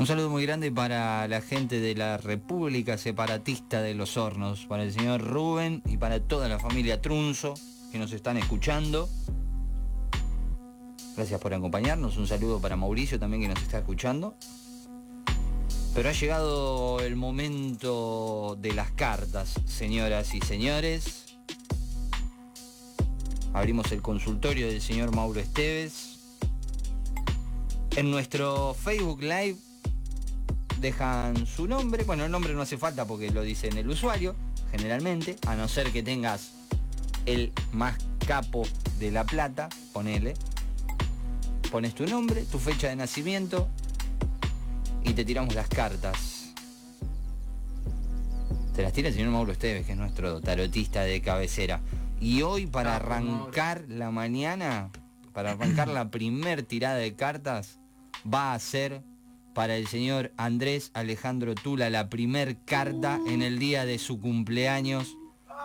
Un saludo muy grande para la gente de la República Separatista de los Hornos, para el señor Rubén y para toda la familia Trunzo que nos están escuchando. Gracias por acompañarnos. Un saludo para Mauricio también que nos está escuchando. Pero ha llegado el momento de las cartas, señoras y señores. Abrimos el consultorio del señor Mauro Esteves. En nuestro Facebook Live dejan su nombre. Bueno, el nombre no hace falta porque lo dice en el usuario, generalmente, a no ser que tengas el más capo de La Plata, ponele. Pones tu nombre, tu fecha de nacimiento y te tiramos las cartas. Te las tira el señor Mauro Esteves, que es nuestro tarotista de cabecera. Y hoy para arrancar la mañana, para arrancar la primer tirada de cartas, va a ser para el señor Andrés Alejandro Tula la primer carta en el día de su cumpleaños.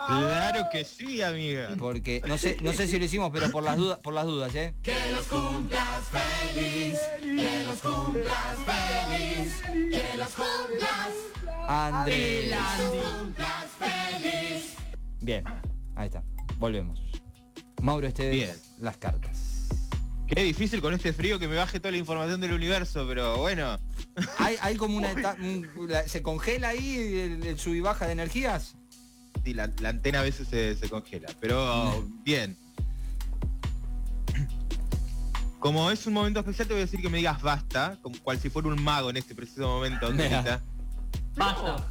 Claro que sí, amiga. Porque no sé, no sé si lo hicimos, pero por las dudas, por las dudas, ¿eh? Que los cumplas feliz, que los cumplas feliz, que los cumplas. Andrés. Cumplas feliz. Bien, ahí está. Volvemos. Mauro Esteves, Bien. las cartas. Qué difícil con este frío que me baje toda la información del universo, pero bueno. Hay, hay como una eta- un- la- se congela ahí el, el sub y baja de energías. Sí, la, la antena a veces se, se congela, pero bien. Como es un momento especial, te voy a decir que me digas basta, como cual si fuera un mago en este preciso momento. Basta.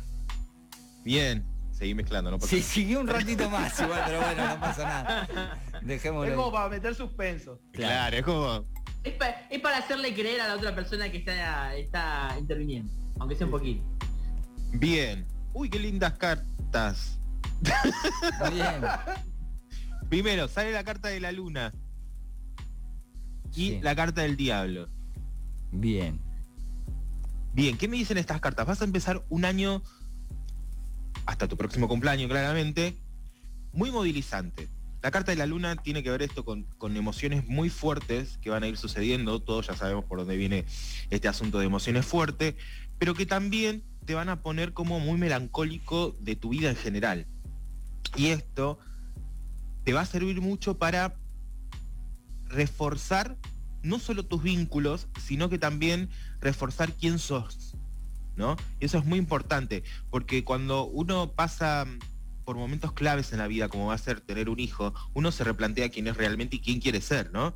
Bien, seguí mezclando, no pasa Sí, siguió un ratito más igual, pero bueno, no pasa nada. Es Dejémoslo. como ahí. para meter suspenso. Claro, es como. Es, pa- es para hacerle creer a la otra persona que está, está interviniendo. Aunque sea un poquito. Bien. Uy, qué lindas cartas. Bien. Primero, sale la carta de la luna y Sí. la carta del diablo. Bien. Bien, ¿qué me dicen estas cartas? Vas a empezar un año, hasta tu próximo cumpleaños claramente, muy movilizante. La carta de la luna tiene que ver esto con, con emociones muy fuertes que van a ir sucediendo, todos ya sabemos por dónde viene este asunto de emociones fuertes, pero que también te van a poner como muy melancólico de tu vida en general. Y esto te va a servir mucho para reforzar no solo tus vínculos, sino que también reforzar quién sos, ¿no? Y eso es muy importante, porque cuando uno pasa por momentos claves en la vida, como va a ser tener un hijo, uno se replantea quién es realmente y quién quiere ser, ¿no?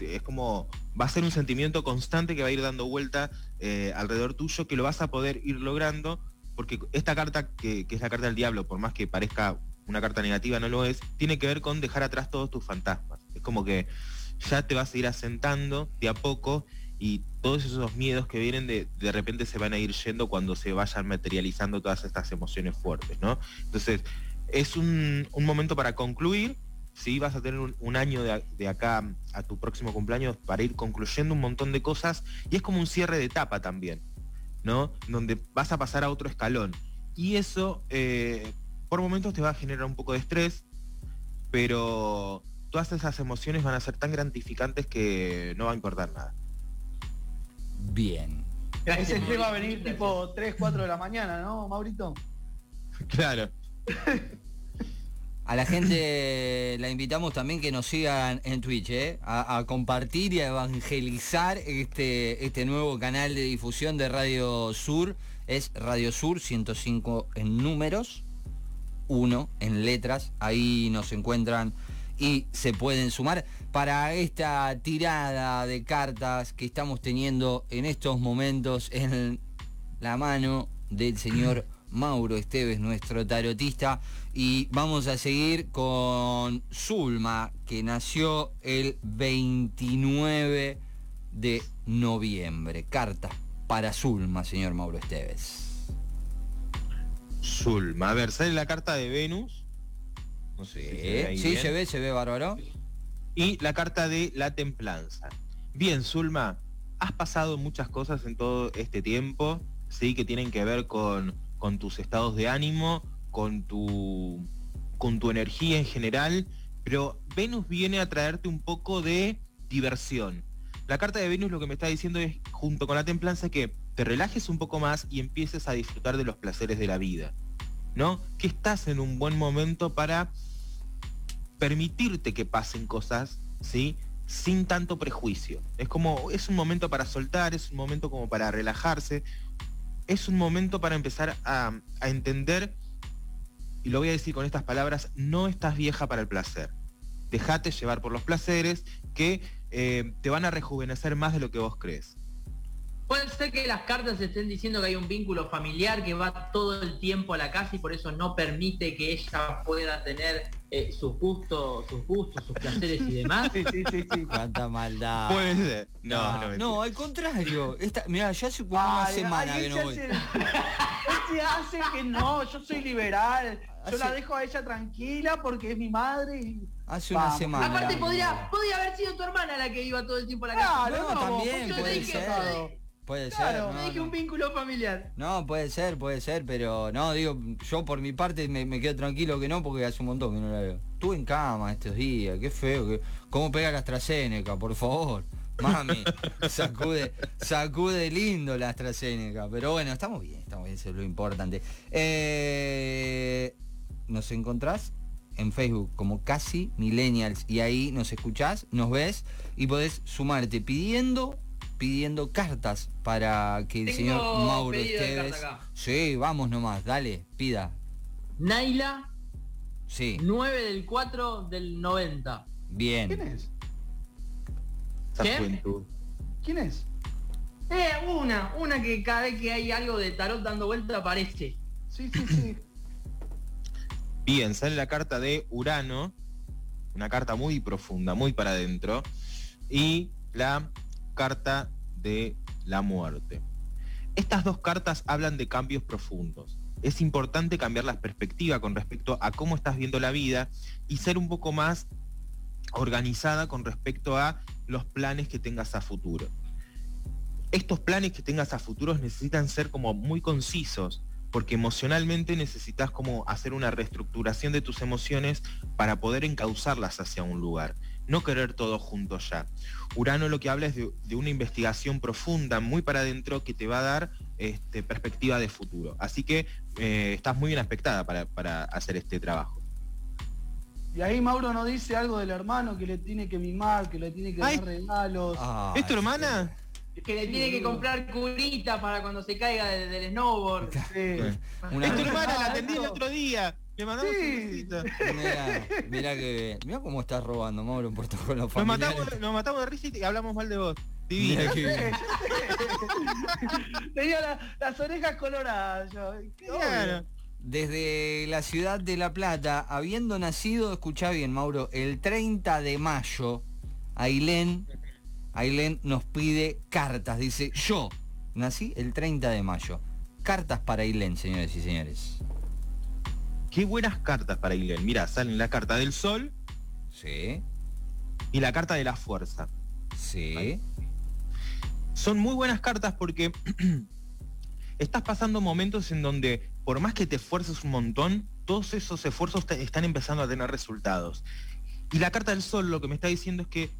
Es como, va a ser un sentimiento constante que va a ir dando vuelta eh, alrededor tuyo, que lo vas a poder ir logrando, porque esta carta, que, que es la carta del diablo, por más que parezca una carta negativa, no lo es, tiene que ver con dejar atrás todos tus fantasmas. Es como que ya te vas a ir asentando de a poco y todos esos miedos que vienen de, de repente se van a ir yendo cuando se vayan materializando todas estas emociones fuertes, ¿no? Entonces, es un, un momento para concluir, ¿sí? Vas a tener un, año de, de acá a tu próximo cumpleaños para ir concluyendo un montón de cosas y es como un cierre de etapa también, ¿no? Donde vas a pasar a otro escalón. Y eso, eh, por momentos te va a generar un poco de estrés, pero todas esas emociones van a ser tan gratificantes que no va a importar nada. Bien. Ese tema va a venir gracias. tipo 3, 4 de la mañana, ¿no, Maurito? Claro. A la gente la invitamos también que nos sigan en Twitch, ¿eh? a, a compartir y a evangelizar este, este nuevo canal de difusión de Radio Sur. Es Radio Sur 105 en números, 1 en letras. Ahí nos encuentran y se pueden sumar para esta tirada de cartas que estamos teniendo en estos momentos en la mano del señor Mauro Esteves, nuestro tarotista. Y vamos a seguir con Zulma, que nació el 29 de noviembre. Carta para Zulma, señor Mauro Esteves. Zulma. A ver, sale la carta de Venus. No sé si se ve ahí sí, bien. se ve, se ve bárbaro. Y la carta de la templanza. Bien, Zulma, has pasado muchas cosas en todo este tiempo, sí, que tienen que ver con, con tus estados de ánimo, con tu, con tu energía en general, pero Venus viene a traerte un poco de diversión. La carta de Venus lo que me está diciendo es, junto con la templanza, que te relajes un poco más y empieces a disfrutar de los placeres de la vida. ¿No? Que estás en un buen momento para permitirte que pasen cosas, ¿sí? Sin tanto prejuicio. Es como, es un momento para soltar, es un momento como para relajarse, es un momento para empezar a, entender, y lo voy a decir con estas palabras, no estás vieja para el placer. Dejate llevar por los placeres que eh, te van a rejuvenecer más de lo que vos crees. Puede ser que las cartas estén diciendo que hay un vínculo familiar que va todo el tiempo a la casa y por eso no permite que ella pueda tener eh, sus gustos, sus gustos, sus placeres y demás. Sí, sí, sí, sí. Cuánta maldad. Puede ser. No, No, no, no, mentira. al contrario. Esta, mira, ya hace como una Ay, semana ay, que no se voy. se hace que no, yo soy liberal. Yo la dejo a ella tranquila porque es mi madre y... Hace una Vamos. semana. Aparte podría, no. podría haber sido tu hermana la que iba todo el tiempo a la casa. Claro, No, no, también yo puede dije ser. Puede Claro, ser. No, dije no. un vínculo familiar. No, puede ser, puede ser, pero no, digo, yo por mi parte me, me quedo tranquilo que no, porque hace un montón que no la veo. Estuve en cama estos días, qué feo, que, cómo pega la AstraZeneca, por favor. Mami, sacude, sacude lindo la AstraZeneca. Pero bueno, estamos bien, estamos bien, eso es lo importante. Eh, nos encontrás en Facebook como Casi Millennials y ahí nos escuchás, nos ves y podés sumarte pidiendo pidiendo cartas para que el Tengo señor Mauro acá. Sí, vamos nomás, dale, pida. Naila, Sí, 9 del 4 del 90. ¿Quién bien. es? Esa ¿Qué? juventud. ¿Quién es? Eh, una, una que cada vez que hay algo de tarot dando vuelta aparece. Sí, sí, sí. Bien, sale la carta de Urano, una carta muy profunda, muy para adentro, y la carta de la muerte. Estas dos cartas hablan de cambios profundos. Es importante cambiar la perspectiva con respecto a cómo estás viendo la vida y ser un poco más organizada con respecto a los planes que tengas a futuro. Estos planes que tengas a futuros necesitan ser como muy concisos, porque emocionalmente necesitas como hacer una reestructuración de tus emociones para poder encauzarlas hacia un lugar, no querer todo junto ya. Urano lo que habla es de, de una investigación profunda, muy para adentro, que te va a dar este, perspectiva de futuro. Así que eh, estás muy bien aspectada para, para hacer este trabajo. Y ahí Mauro nos dice algo del hermano que le tiene que mimar, que le tiene que Ay. dar regalos. Ah, ¿Es tu hermana? Que le tiene que comprar curita para cuando se caiga del, del snowboard. Sí. Una- Es tu hermana, la atendí el eso. otro día. Le mandamos Sí. un besito. Mira, mira que mira cómo estás robando, Mauro, en protocolo Nos matamos, nos matamos de risa y hablamos mal de vos. Divina. Mira que bien. Tenía la- las orejas coloradas. yo. Claro. Desde la ciudad de La Plata, habiendo nacido, escucha bien, Mauro, el 30 de mayo, Ailén, Ailén nos pide cartas. Dice, yo nací el 30 de mayo. Cartas para Ailén, señores y señores. Qué buenas cartas para Ilen. Mira, salen la carta del sol Sí, y la carta de la fuerza. sí. Son muy buenas cartas porque estás pasando momentos en donde por más que te esfuerces un montón, todos esos esfuerzos te- están empezando a tener resultados. Y la carta del sol lo que me está diciendo es que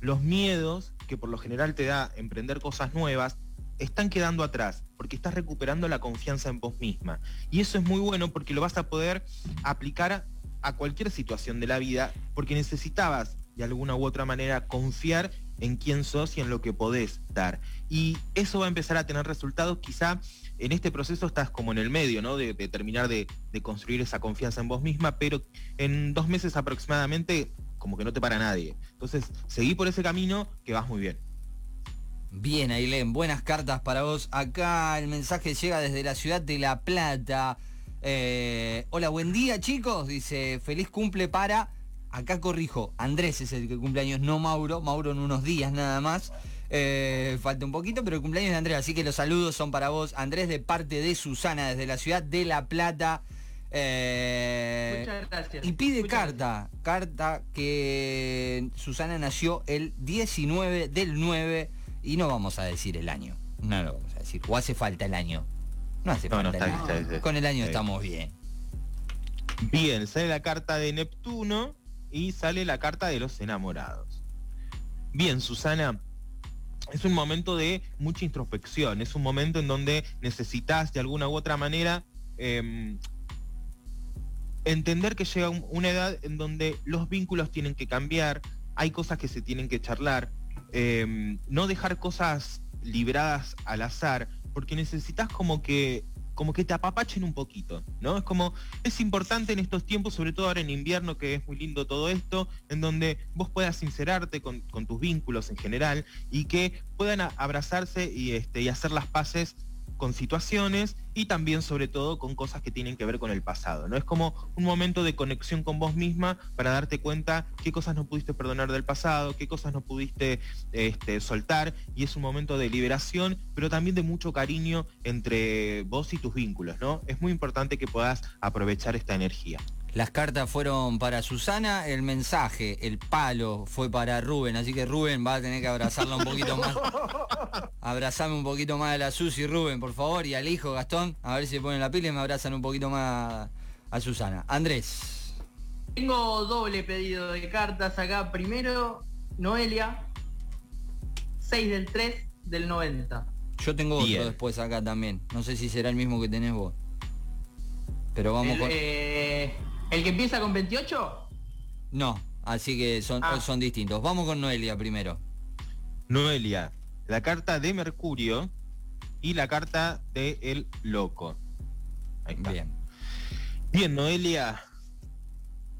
los miedos que por lo general te da emprender cosas nuevas están quedando atrás porque estás recuperando la confianza en vos misma. Y eso es muy bueno porque lo vas a poder aplicar a cualquier situación de la vida porque necesitabas de alguna u otra manera confiar en quién sos y en lo que podés dar. Y eso va a empezar a tener resultados. Quizá en este proceso estás como en el medio, ¿no? De, terminar de, de construir esa confianza en vos misma, pero en dos meses aproximadamente como que no te para nadie. Entonces, seguí por ese camino que vas muy bien. Bien, Ailén, buenas cartas para vos. Acá el mensaje llega desde la ciudad de La Plata. Eh, hola, buen día chicos. Dice, feliz cumple para... Acá corrijo, Andrés es el que cumple años, no Mauro. Mauro en unos días nada más. Eh, falta un poquito, pero el cumpleaños de Andrés. Así que los saludos son para vos. Andrés de parte de Susana desde la ciudad de La Plata. Eh, Muchas gracias. y pide Muchas carta, carta que Susana nació el 19 del 9 y no vamos a decir el año. No lo vamos a decir. O hace falta el año. No hace No, no, falta está el año. bien, Con el año estamos bien. Bien, sale la carta de Neptuno y sale la carta de los enamorados. Bien, Susana, es un momento de mucha introspección, es un momento en donde necesitas de alguna u otra manera em, entender que llega un- una edad en donde los vínculos tienen que cambiar, hay cosas que se tienen que charlar, em, no dejar cosas libradas al azar, porque necesitas como que como que te apapachen un poquito, ¿no? Es como, es importante en estos tiempos, sobre todo ahora en invierno, que es muy lindo todo esto, en donde vos puedas sincerarte con, con tus vínculos en general y que puedan abrazarse y, este, y hacer las paces con situaciones y también sobre todo con cosas que tienen que ver con el pasado, ¿no? Es como un momento de conexión con vos misma para darte cuenta qué cosas no pudiste perdonar del pasado, qué cosas no pudiste este, soltar y es un momento de liberación, pero también de mucho cariño entre vos y tus vínculos, ¿no? Es muy importante que puedas aprovechar esta energía. Las cartas fueron para Susana, el mensaje, el palo fue para Rubén, así que Rubén va a tener que abrazarla un poquito más. Abrazame un poquito más a la Susi, Rubén, por favor, y al hijo Gastón, a ver si se ponen la pila y me abrazan un poquito más a Susana. Andrés, Tengo doble pedido de cartas acá. Primero, Noelia, 6 del 3 del 90. yo tengo otro Bien. después acá también. No sé si será el mismo que tenés vos. Pero vamos el, con... eh, ¿el que empieza con 28? No, así que son, Ah. son distintos. Vamos con Noelia primero. Noelia, la carta de Mercurio y la carta de El Loco. Ahí está. Bien. Bien, Noelia.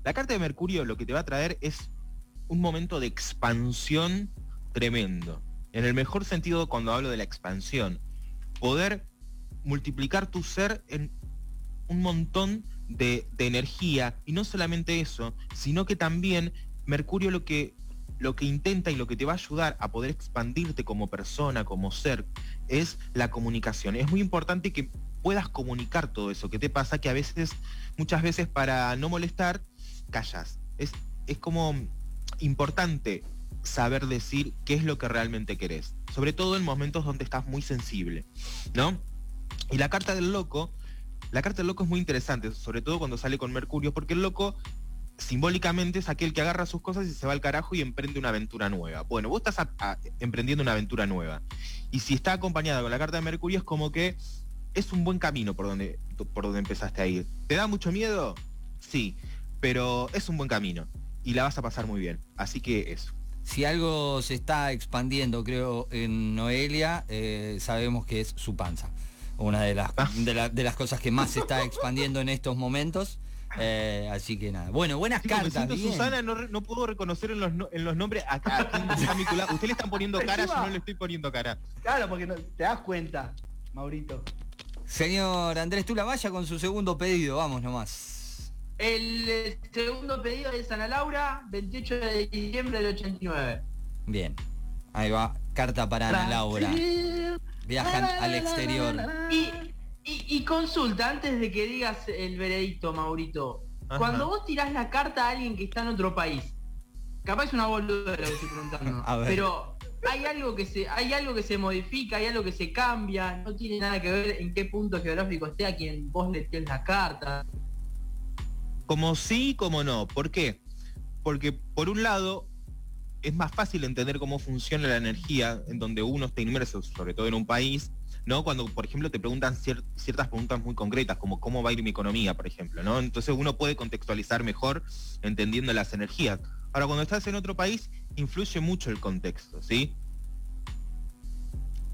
La carta de Mercurio lo que te va a traer es un momento de expansión tremendo. En el mejor sentido cuando hablo de la expansión. Poder multiplicar tu ser en un montón de, energía. Y no solamente eso, sino que también Mercurio lo que, lo que intenta y lo que te va a ayudar a poder expandirte como persona, como ser, es la comunicación. Es muy importante que puedas comunicar todo eso que te pasa, que a veces, muchas veces para no molestar, callas. Es, es como importante saber decir qué es lo que realmente querés. Sobre todo en momentos donde estás muy sensible, ¿no? Y la carta del loco, la carta del loco es muy interesante, sobre todo cuando sale con Mercurio, porque el loco simbólicamente es aquel que agarra sus cosas y se va al carajo y emprende una aventura nueva. Bueno, vos estás a- emprendiendo una aventura nueva. Y si está acompañada con la carta de Mercurio es como que es un buen camino por donde, por donde empezaste a ir. ¿Te da mucho miedo? Sí, pero es un buen camino y la vas a pasar muy bien. Así que eso. Si algo se está expandiendo, creo, en Noelia, eh, sabemos que es su panza. Una de las, Ah. de, la- de las cosas que más se está expandiendo en estos momentos. Eh, así que nada. Bueno, buenas cartas. bien. Susana, no, no puedo reconocer en los, en los nombres a, Usted le están poniendo cara, yo no le estoy poniendo cara. Claro, porque no- te das cuenta, Maurito. Señor Andrés Tula, vaya con su segundo pedido. Vamos nomás. El eh, segundo pedido es Ana Laura, 28 de diciembre del 89. Bien. Ahí va. Carta para Ana Laura. Viajan al exterior. Y, y- y consulta, antes de que digas el veredicto, Maurito. Ajá. Cuando vos tirás la carta a alguien que está en otro país, capaz es una boluda lo que estoy preguntando, A ver. pero hay algo que se, hay algo que se modifica, hay algo que se cambia, no tiene nada que ver en qué punto geográfico esté a quien vos le tienes la carta. Como sí, como no. ¿Por qué? Porque por un lado es más fácil entender cómo funciona la energía en donde uno está inmerso, sobre todo en un país, ¿no? Cuando, por ejemplo, te preguntan cier- ciertas preguntas muy concretas, como cómo va a ir mi economía, por ejemplo, ¿no? Entonces uno puede contextualizar mejor entendiendo las energías. Ahora, cuando estás en otro país, influye mucho el contexto, ¿sí?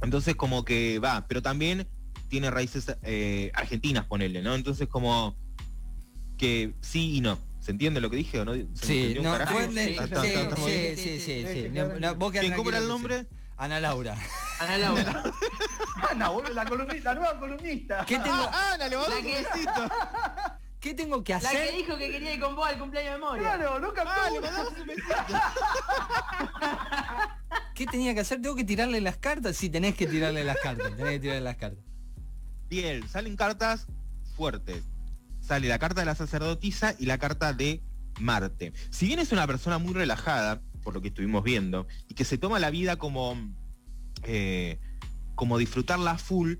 Entonces como que va, pero también tiene raíces eh, argentinas, ponerle, ¿no? Entonces como que sí y no. ¿Se entiende lo que dije o no? ¿Se Sí, no, Sí, sí, sí, está- está- está muy bien. sí, sí, sí, Sí, sí. sí, No, no, vos quedá ¿Quién, ¿Cómo era el nombre? Ana Laura. Ana Laura. Ana, boludo, la columnista, la nueva columnista. ¿Qué tengo, Ah, Ana, le vamos a dar un besito. ¿Qué tengo que La que hacer? dijo que quería ir con vos al cumpleaños de Moria. Claro, no captó Ah, le mandamos un besito. ¿Qué tenía que hacer? ¿Tengo que tirarle las cartas? Sí, tenés que tirarle las cartas. Tenés que tirarle las cartas. Bien, salen cartas fuertes. Sale la carta de la sacerdotisa y la carta de Marte. Si bien es una persona muy relajada, por lo que estuvimos viendo, y que se toma la vida como, eh, como disfrutarla full,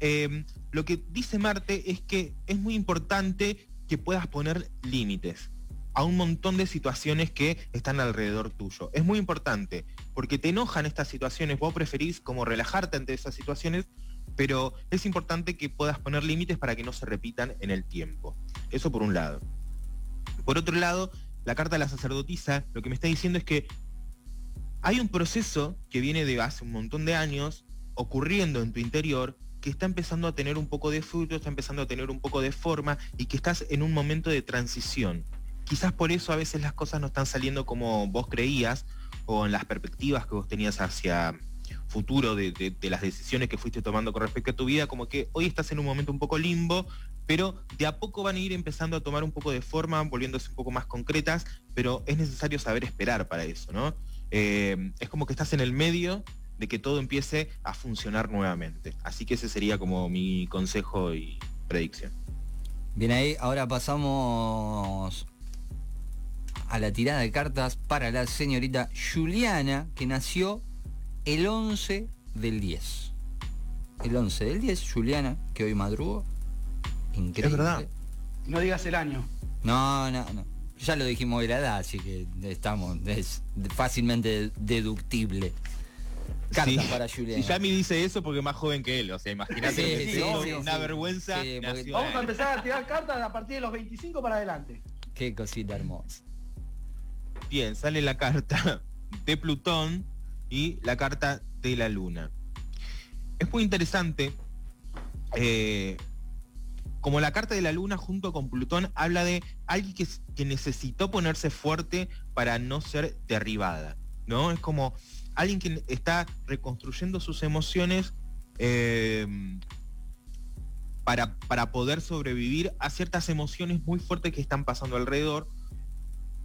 eh, lo que dice Marte es que es muy importante que puedas poner límites. a un montón de situaciones que están alrededor tuyo. Es muy importante, porque te enojan estas situaciones, vos preferís como relajarte ante esas situaciones, pero es importante que puedas poner límites para que no se repitan en el tiempo. Eso por un lado. Por otro lado, la carta de la sacerdotisa lo que me está diciendo es que hay un proceso que viene de hace un montón de años ocurriendo en tu interior que está empezando a tener un poco de fruto, está empezando a tener un poco de forma y que estás en un momento de transición. Quizás por eso a veces las cosas no están saliendo como vos creías o en las perspectivas que vos tenías hacia futuro de, las decisiones que fuiste tomando con respecto a tu vida, como que hoy estás en un momento un poco limbo, pero de a poco van a ir empezando a tomar un poco de forma, volviéndose un poco más concretas, pero es necesario saber esperar para eso, ¿no? Eh, es como que estás en el medio de que todo empiece a funcionar nuevamente. Así que ese sería como mi consejo y predicción. Bien ahí, ahora pasamos a la tirada de cartas para la señorita Juliana, que nació el 11 del 10. El 11 del 10, Juliana, que hoy madrugó. Increíble. Es verdad. No digas el año. No, no, no. Ya lo dijimos de la edad, así que estamos, es fácilmente deductible. Cartas Sí. para Juliana. Si Yami dice eso porque es más joven que él, o sea, imagínate Sí, sí, una sí. vergüenza. Sí, porque- Vamos a empezar a tirar cartas a partir de los 25 para adelante. Qué cosita hermosa. Bien, sale la carta de Plutón y la carta de la Luna. Es muy interesante, eh, como la carta de la Luna junto con Plutón habla de alguien que, que necesitó ponerse fuerte para no ser derribada, ¿no? Es como alguien que está reconstruyendo sus emociones eh, para, para poder sobrevivir a ciertas emociones muy fuertes que están pasando alrededor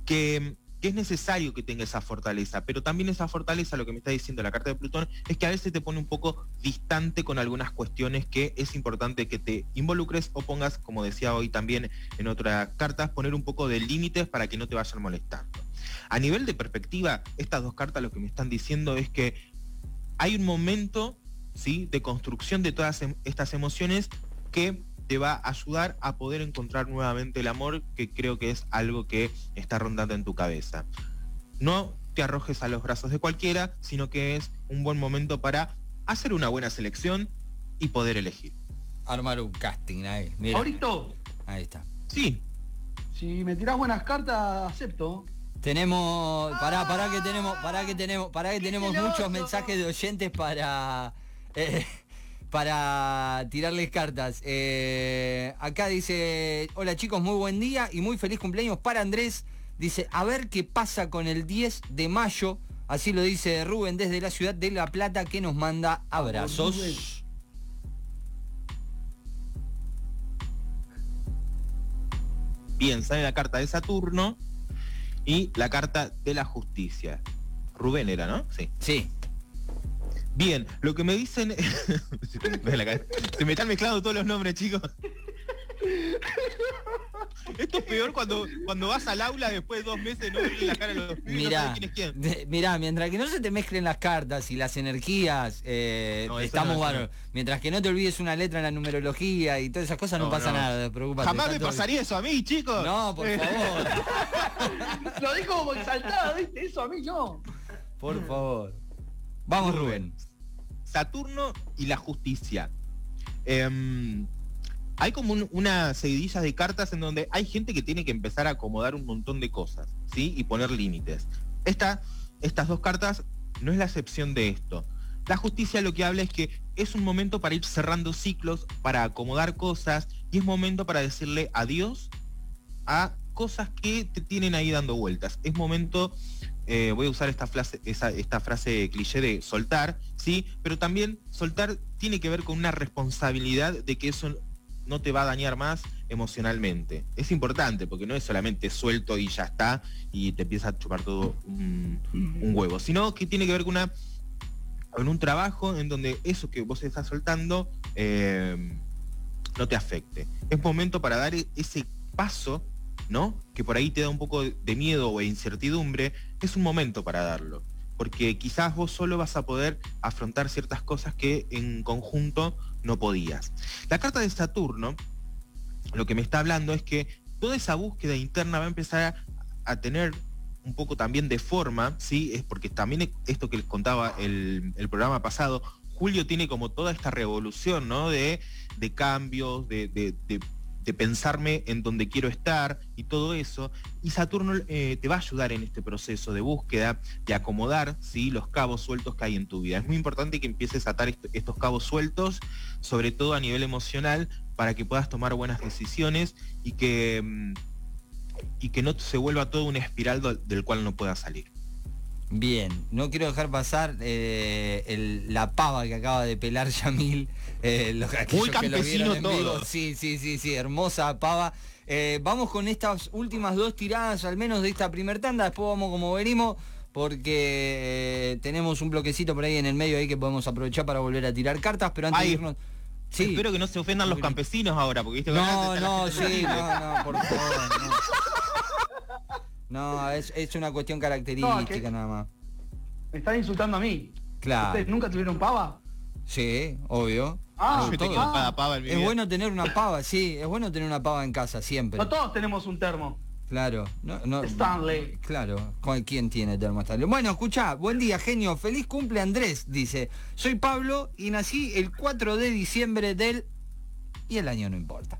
que, que es necesario que tenga esa fortaleza, pero también esa fortaleza, lo que me está diciendo la carta de Plutón, es que a veces te pone un poco distante con algunas cuestiones que es importante que te involucres o pongas, como decía hoy también en otras cartas, poner un poco de límites para que no te vayan molestando. A nivel de perspectiva, estas dos cartas lo que me están diciendo es que hay un momento ¿sí? de construcción de todas em- estas emociones que te va a ayudar a poder encontrar nuevamente el amor, que creo que es algo que está rondando en tu cabeza. No te arrojes a los brazos de cualquiera, sino que es un buen momento para hacer una buena selección y poder elegir. Armar un casting ahí. Mira, Ahorita, ahí está. Sí, si me tirás buenas cartas, acepto. Tenemos, pará, pará que tenemos, pará que tenemos, pará que ¡Qué tenemos celoso! muchos mensajes de oyentes para eh, para tirarles cartas. Eh, acá dice, hola chicos, muy buen día y muy feliz cumpleaños para Andrés. Dice, a ver qué pasa con el 10 de mayo. Así lo dice Rubén desde la ciudad de La Plata que nos manda abrazos. Bien, sale la carta de Saturno y la carta de la justicia. Rubén era, ¿no? Sí. Sí, Bien, lo que me dicen... Se me están mezclando todos los nombres, chicos. Esto es peor cuando, cuando vas al aula después de dos meses no ves la cara de los pibes, Mirá, quién es quién. de- mirá, mientras que no se te mezclen las cartas y las energías, eh, No, estamos no. Mientras que no te olvides una letra en la numerología y todas esas cosas, no, No, pasa no. nada, preocupate. Jamás me pasaría eso a mí, chicos. No, por favor, Lo dijo como exaltado, ¿viste? Eso a mí no. por favor. Vamos, Rubén. Saturno y la justicia. Em, hay como un- una seguidilla de cartas en donde hay gente que tiene que empezar a acomodar un montón de cosas, ¿sí? Y poner límites. Esta, estas dos cartas no es la excepción de esto. La justicia lo que habla es que es un momento para ir cerrando ciclos, para acomodar cosas, y es momento para decirle adiós a cosas que te tienen ahí dando vueltas. Es momento, eh, voy a usar esta frase, esta frase cliché de soltar, sí, pero también soltar tiene que ver con una responsabilidad de que eso no te va a dañar más emocionalmente. Es importante porque no es solamente suelto y ya está y te empieza a chupar todo un, huevo, sino que tiene que ver con una con un trabajo en donde eso que vos estás soltando eh, no te afecte. Es momento para dar ese paso, ¿no? Que por ahí te da un poco de miedo o incertidumbre, es un momento para darlo. Porque quizás vos solo vas a poder afrontar ciertas cosas que en conjunto no podías. La carta de Saturno, lo que me está hablando es que toda esa búsqueda interna va a empezar a tener un poco también de forma, ¿sí? Es porque también esto que les contaba el, programa pasado, Julio tiene como toda esta revolución, ¿no? De, de cambios, de, de, de pensarme en donde quiero estar y todo eso. Y Saturno eh, te va a ayudar en este proceso de búsqueda, de acomodar ¿sí? los cabos sueltos que hay en tu vida. Es muy importante que empieces a atar est estos cabos sueltos, sobre todo a nivel emocional, para que puedas tomar buenas decisiones y que, mm, y que no se vuelva todo un espiral del cual no puedas salir. Bien, no quiero dejar pasar eh, el- la pava que acaba de pelar Yamil. eh, los- que lo campesino en vivo. todo. Sí, sí, sí, sí, hermosa pava. Eh, vamos con estas últimas dos tiradas, al menos de esta primer tanda, después vamos como venimos, porque tenemos un bloquecito por ahí en el medio ahí que podemos aprovechar para volver a tirar cartas, pero antes Ay, de irnos... Sí. Espero que no se ofendan los campesinos ahora, porque viste que No, no, sí, no, no, por favor, no. No, es, es una cuestión característica No, nada más. Me están insultando a mí. Claro. ¿Ustedes nunca tuvieron pava? Sí, obvio. Ah, Yo todo. tengo cada pava en mi Es vida. bueno tener una pava, sí, es bueno tener una pava en casa siempre. No todos tenemos un termo. Claro, no, no, Stanley. Claro, ¿con ¿quién tiene termo Stanley? Bueno, escucha, buen día, genio, feliz cumple Andrés, dice. Soy Pablo y nací el 4 de diciembre del... y el año no importa.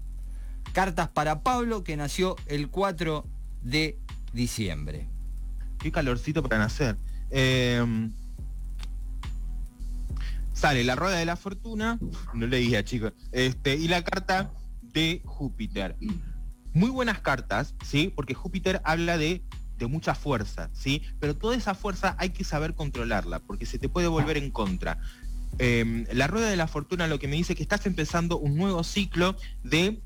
Cartas para Pablo que nació el 4 de diciembre. Qué calorcito para nacer. Eh, sale la rueda de la fortuna, no leía chicos, este, y la carta de Júpiter. Muy buenas cartas, ¿sí? Porque Júpiter habla de, de mucha fuerza, ¿sí? Pero toda esa fuerza hay que saber controlarla, porque se te puede volver en contra. Eh, la rueda de la fortuna lo que me dice es que estás empezando un nuevo ciclo de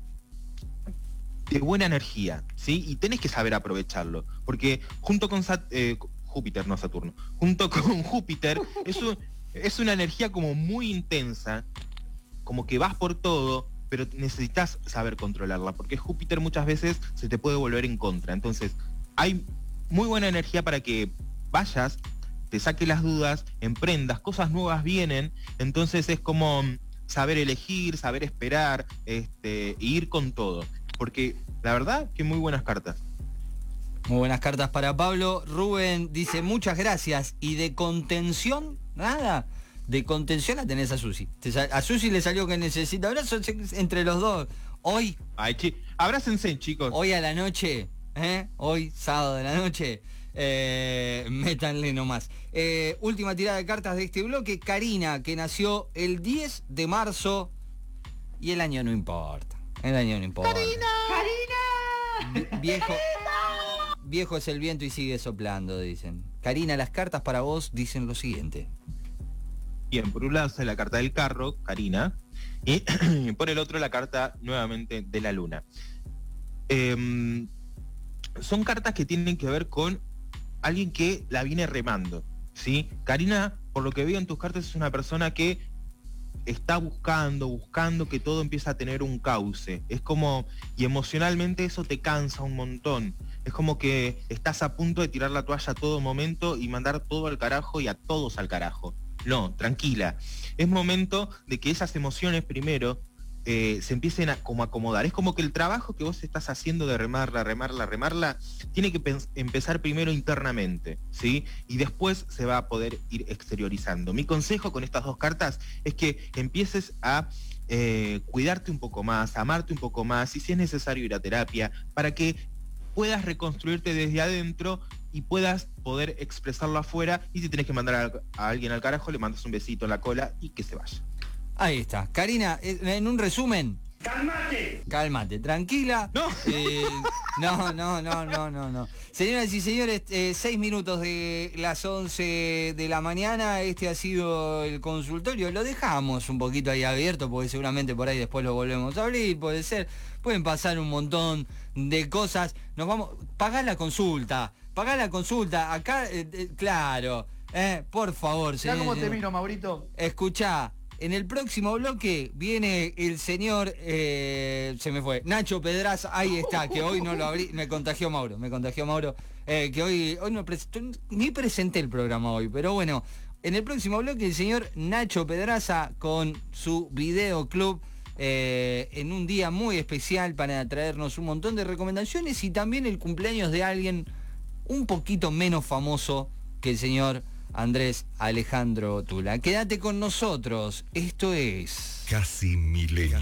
de buena energía, ¿sí? Y tenés que saber aprovecharlo, porque junto con eh, Júpiter, no Saturno, junto con Júpiter, es, es una energía como muy intensa, como que vas por todo, pero necesitas saber controlarla, porque Júpiter muchas veces se te puede volver en contra. Entonces, hay muy buena energía para que vayas, te saque las dudas, emprendas, cosas nuevas vienen, entonces es como saber elegir, saber esperar, este, e ir con todo. Porque la verdad que muy buenas cartas. Muy buenas cartas para Pablo. Rubén dice muchas gracias. ¿Y de contención? Nada. De contención la tenés a Susi. A Susi le salió que necesita abrazos entre los dos. Hoy, Ay, abrácense, chicos. hoy a la noche, ¿eh? hoy sábado de la noche, eh, métanle nomás. Eh, última tirada de cartas de este bloque. Karina, que nació el 10 de marzo y el año no importa. No importa. Vi- Viejo, viejo es el viento y sigue soplando, dicen. Karina, las cartas para vos dicen lo siguiente. Bien, por un lado está la carta del carro, Karina, y por el otro la carta nuevamente de la luna. Em, son cartas que tienen que ver con alguien que la viene remando, ¿sí? Karina, por lo que veo en tus cartas, es una persona que está buscando, buscando que todo empiece a tener un cauce. Es como, y emocionalmente eso te cansa un montón. Es como que estás a punto de tirar la toalla a todo momento y mandar todo al carajo y a todos al carajo. No, tranquila. Es momento de que esas emociones primero eh, se empiecen a como acomodar. Es como que el trabajo que vos estás haciendo de remarla, remarla, remarla, tiene que empezar primero internamente, ¿sí? Y después se va a poder ir exteriorizando. Mi consejo con estas dos cartas es que empieces a eh, cuidarte un poco más, amarte un poco más, y si es necesario ir a terapia, para que puedas reconstruirte desde adentro y puedas poder expresarlo afuera y si tenés que mandar a, a alguien al carajo, le mandas un besito en la cola y que se vaya. Ahí está. Karina, eh, en un resumen. ¡Cálmate! Cálmate, tranquila. No. Eh, no, no, no, no, no, no. Señoras y señores, eh, seis minutos de las 11 de la mañana. Este ha sido el consultorio. Lo dejamos un poquito ahí abierto porque seguramente por ahí después lo volvemos a abrir. Puede ser. Pueden pasar un montón de cosas. Nos vamos. Pagá la consulta. Pagá la consulta. Acá, eh, claro. Eh, por favor, señor. cómo te miro, Maurito. Escucha, en el próximo bloque viene el señor, eh, se me fue, Nacho Pedraza, ahí está, que hoy no lo abrí, me contagió Mauro, me contagió Mauro, eh, que hoy, hoy no ni presenté el programa hoy, pero bueno, en el próximo bloque el señor Nacho Pedraza con su videoclub. eh, en un día muy especial para traernos un montón de recomendaciones y también el cumpleaños de alguien un poquito menos famoso que el señor Andrés Alejandro Tula. Quédate con nosotros, esto es... Casi milenio.